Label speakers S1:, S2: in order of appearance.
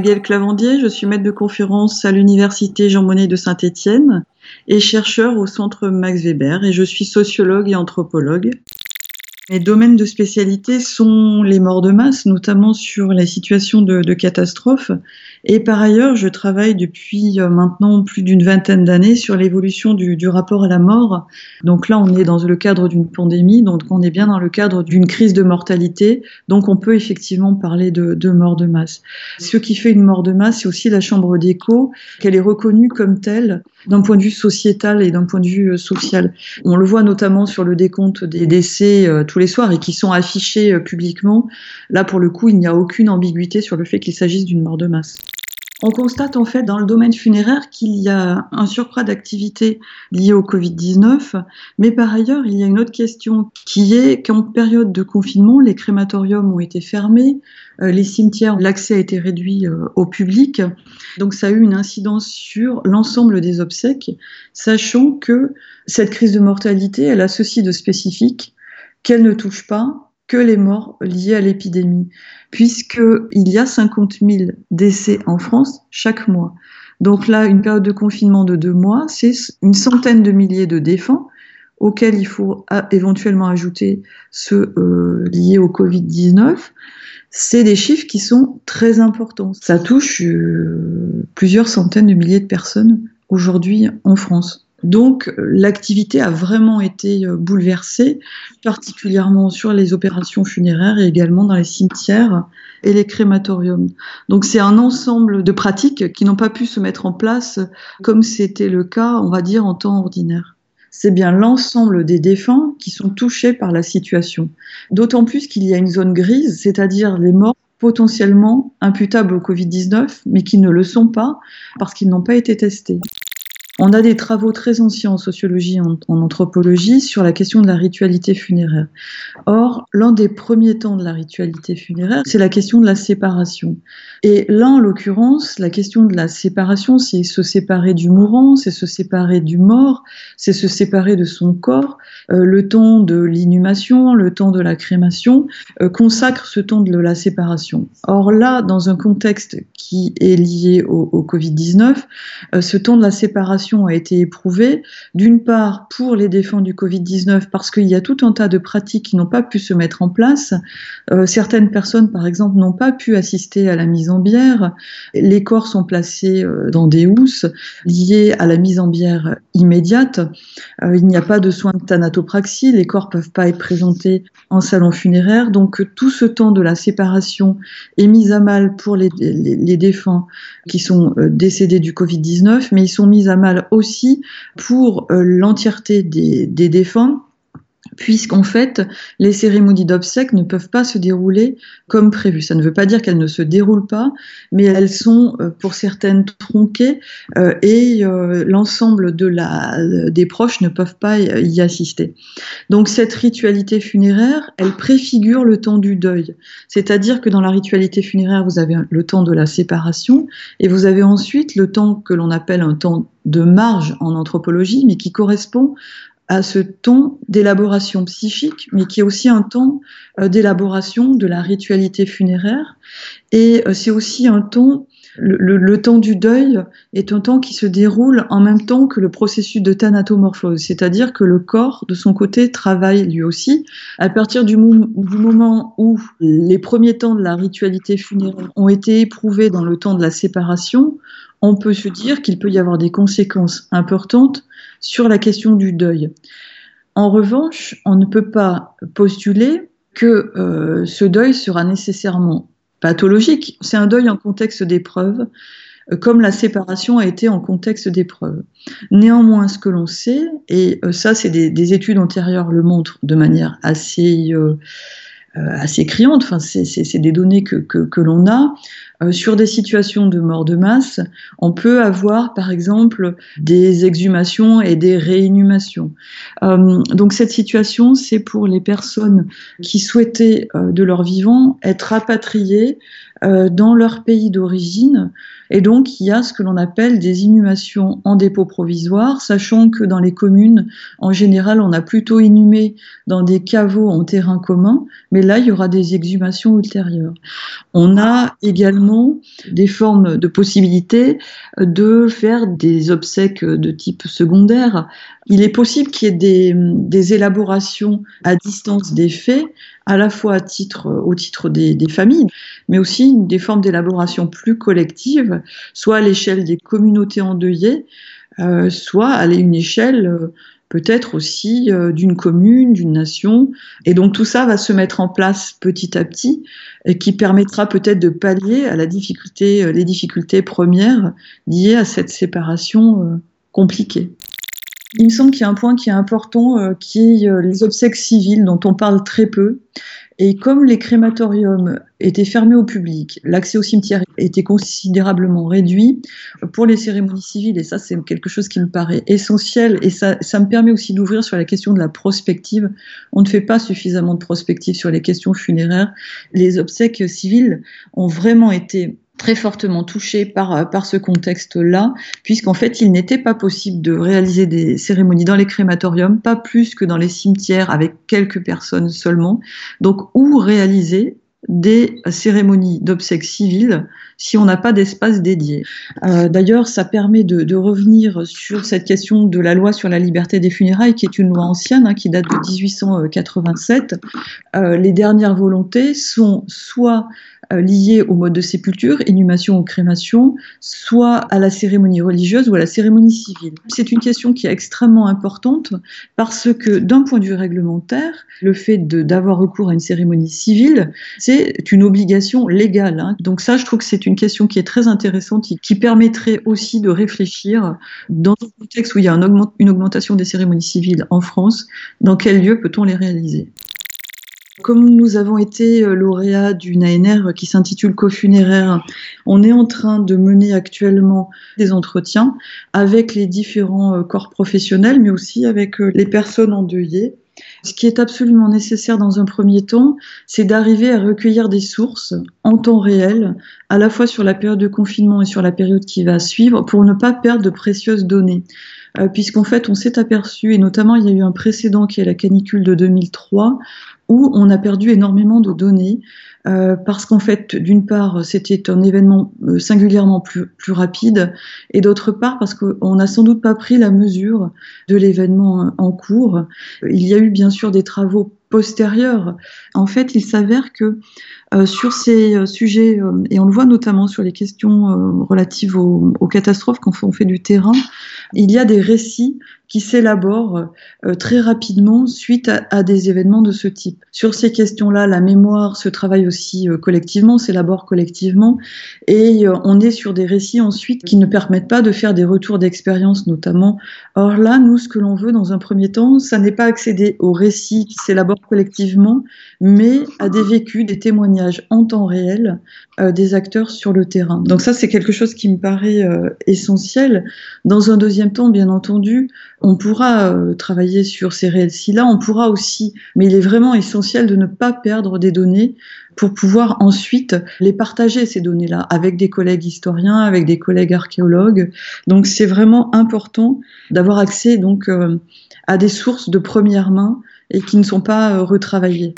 S1: Gaëlle Clavandier, je suis maître de conférence à l'Université Jean Monnet de Saint-Étienne et chercheur au Centre Max Weber et je suis sociologue et anthropologue. Mes domaines de spécialité sont les morts de masse, notamment sur la situation de, de catastrophe. Et par ailleurs, je travaille depuis euh, maintenant plus d'une vingtaine d'années sur l'évolution du, rapport à la mort. Donc là, on est dans le cadre d'une pandémie, donc on est bien dans le cadre d'une crise de mortalité. Donc on peut effectivement parler de, mort de masse. Ce qui fait une mort de masse, c'est aussi la chambre d'écho, qu'elle est reconnue comme telle d'un point de vue sociétal et d'un point de vue euh, social. On le voit notamment sur le décompte des décès euh, tous les soirs et qui sont affichés publiquement. Là, pour le coup, il n'y a aucune ambiguïté sur le fait qu'il s'agisse d'une mort de masse. On constate en fait dans le domaine funéraire qu'il y a un surcroît d'activité lié au Covid-19, mais par ailleurs, il y a une autre question qui est qu'en période de confinement, les crématoriums ont été fermés, euh, les cimetières, l'accès a été réduit euh, au public, donc ça a eu une incidence sur l'ensemble des obsèques, sachant que cette crise de mortalité, elle a ceci de spécifique qu'elle ne touche pas que les morts liés à l'épidémie, puisqu'il y a 50 000 décès en France chaque mois. Donc là, une période de confinement de deux mois, c'est une centaine de milliers de défunts auxquels il faut éventuellement ajouter ceux euh, liés au Covid-19. C'est des chiffres qui sont très importants. Ça touche euh, plusieurs centaines de milliers de personnes aujourd'hui en France. Donc l'activité a vraiment été euh, bouleversée, particulièrement sur les opérations funéraires et également dans les cimetières et les crématoriums. Donc c'est un ensemble de pratiques qui n'ont pas pu se mettre en place comme c'était le cas, on va dire, en temps ordinaire. C'est bien l'ensemble des défunts qui sont touchés par la situation. D'autant plus qu'il y a une zone grise, c'est-à-dire les morts potentiellement imputables au Covid-19, mais qui ne le sont pas parce qu'ils n'ont pas été testés. On a des travaux très anciens en sociologie, en, en, anthropologie, sur la question de la ritualité funéraire. Or, l'un des premiers temps de la ritualité funéraire, c'est la question de la séparation. Et là, en l'occurrence, la question de la séparation, c'est se séparer du mourant, c'est se séparer du mort, c'est se séparer de son corps. Euh, le temps de l'inhumation, le temps de la crémation euh, consacre ce temps de la séparation. Or là, dans un contexte qui est lié au, au Covid-19, euh, ce temps de la séparation a été éprouvée, d'une part pour les défunts du Covid-19 parce qu'il y a tout un tas de pratiques qui n'ont pas pu se mettre en place. Euh, certaines personnes, par exemple, n'ont pas pu assister à la mise en bière. Les corps sont placés euh, dans des housses liées à la mise en bière immédiate. Euh, il n'y a pas de soins de thanatopraxie. Les corps peuvent pas être présentés en salon funéraire. Donc tout ce temps de la séparation est mis à mal pour les, les, les défunts qui sont décédés du Covid-19, mais ils sont mis à mal aussi pour euh, l'entièreté des, des défunts puisqu'en fait, les cérémonies d'obsèques ne peuvent pas se dérouler comme prévu. Ça ne veut pas dire qu'elles ne se déroulent pas, mais elles sont euh, pour certaines tronquées euh, et euh, l'ensemble de la, des proches ne peuvent pas y assister. Donc cette ritualité funéraire, elle préfigure le temps du deuil. C'est-à-dire que dans la ritualité funéraire, vous avez le temps de la séparation et vous avez ensuite le temps que l'on appelle un temps de marge en anthropologie, mais qui correspond à ce temps d'élaboration psychique, mais qui est aussi un temps euh, d'élaboration de la ritualité funéraire. Et euh, c'est aussi un temps, le, temps du deuil est un temps qui se déroule en même temps que le processus de thanatomorphose, c'est-à-dire que le corps, de son côté, travaille lui aussi. À partir du, du moment où les premiers temps de la ritualité funéraire ont été éprouvés dans le temps de la séparation, on peut se dire qu'il peut y avoir des conséquences importantes sur la question du deuil. En revanche, on ne peut pas postuler que euh, ce deuil sera nécessairement pathologique. C'est un deuil en contexte d'épreuve, euh, comme la séparation a été en contexte d'épreuve. Néanmoins, ce que l'on sait, et euh, ça c'est des, des, études antérieures le montrent de manière assez, euh, assez criante, enfin, c'est des données que, que, que l'on a, euh, sur des situations de mort de masse, on peut avoir par exemple des exhumations et des réinhumations. Euh, donc cette situation, c'est pour les personnes qui souhaitaient euh, de leur vivant être rapatriées euh, dans leur pays d'origine. Et donc, il y a ce que l'on appelle des inhumations en dépôt provisoire, sachant que dans les communes, en général, on a plutôt inhumé dans des caveaux en terrain commun, mais là, il y aura des exhumations ultérieures. On a également des formes de possibilités de faire des obsèques de type secondaire. Il est possible qu'il y ait des, élaborations à distance des faits, à la fois au titre des, familles, mais aussi des formes d'élaboration plus collectives, soit à l'échelle des communautés endeuillées, euh, soit à une échelle euh, peut-être aussi euh, d'une commune, d'une nation. Et donc tout ça va se mettre en place petit à petit et qui permettra peut-être de pallier à la difficulté, les difficultés premières liées à cette séparation compliquée. Il me semble qu'il y a un point qui est important, qui est les obsèques civiles dont on parle très peu et comme les crématoriums étaient fermés au public, l'accès au cimetière était considérablement réduit pour les cérémonies civiles, et ça c'est quelque chose qui me paraît essentiel, et ça, ça me permet aussi d'ouvrir sur la question de la prospective. On ne fait pas suffisamment de prospective sur les questions funéraires. Les obsèques civiles ont vraiment été très fortement touché par, euh, par ce contexte-là, puisqu'en fait, il n'était pas possible de réaliser des cérémonies dans les crématoriums, pas plus que dans les cimetières avec quelques personnes seulement. Donc, où réaliser des cérémonies d'obsèques civiles si on n'a pas d'espace dédié? Euh, D'ailleurs, ça permet de, de, revenir sur cette question de la loi sur la liberté des funérailles, qui est une loi ancienne, hein, qui date de 1887. Euh, les dernières volontés sont soit liées au mode de sépulture, inhumation ou crémation, soit à la cérémonie religieuse ou à la cérémonie civile. C'est une question qui est extrêmement importante parce que d'un point de vue réglementaire, le fait d'avoir recours à une cérémonie civile, c'est une obligation légale. Hein. Donc ça, je trouve que c'est une question qui est très intéressante et qui permettrait aussi de réfléchir dans un contexte où il y a une augmentation des cérémonies civiles en France, dans quel lieu peut-on les réaliser comme nous avons été euh, lauréats d'une ANR qui s'intitule Cofunéraire, on est en train de mener actuellement des entretiens avec les différents euh, corps professionnels, mais aussi avec euh, les personnes endeuillées. Ce qui est absolument nécessaire dans un premier temps, c'est d'arriver à recueillir des sources en temps réel, à la fois sur la période de confinement et sur la période qui va suivre, pour ne pas perdre de précieuses données. Puisqu'en fait, on s'est aperçu, et notamment il y a eu un précédent qui est la canicule de 2003, où on a perdu énormément de données euh, parce qu'en fait, d'une part, c'était un événement euh, singulièrement plus, plus rapide, et d'autre part, parce qu'on n'a sans doute pas pris la mesure de l'événement en cours. Il y a eu bien sûr des travaux postérieurs. En fait, il s'avère que euh, sur ces euh, sujets, euh, et on le voit notamment sur les questions relatives aux, catastrophes quand on fait du terrain, il y a des récits qui s'élaborent très rapidement suite à, à, des événements de ce type. Sur ces questions-là, la mémoire se travaille aussi collectivement, s'élabore collectivement, et on est sur des récits ensuite qui ne permettent pas de faire des retours d'expérience notamment. Or là, nous, ce que l'on veut dans un premier temps, ça n'est pas accéder aux récits qui s'élaborent collectivement, mais à des vécus, des témoignages en temps réel euh, des acteurs sur le terrain. Donc ça, c'est quelque chose qui me paraît euh, essentiel. Dans un deuxième temps, bien entendu, on pourra euh, travailler sur ces récits-là, on pourra aussi, mais il est vraiment essentiel de ne pas perdre des données pour pouvoir ensuite les partager, ces données-là, avec des collègues historiens, avec des collègues archéologues. Donc c'est vraiment important d'avoir accès donc à des sources de première main et qui ne sont pas retravaillées.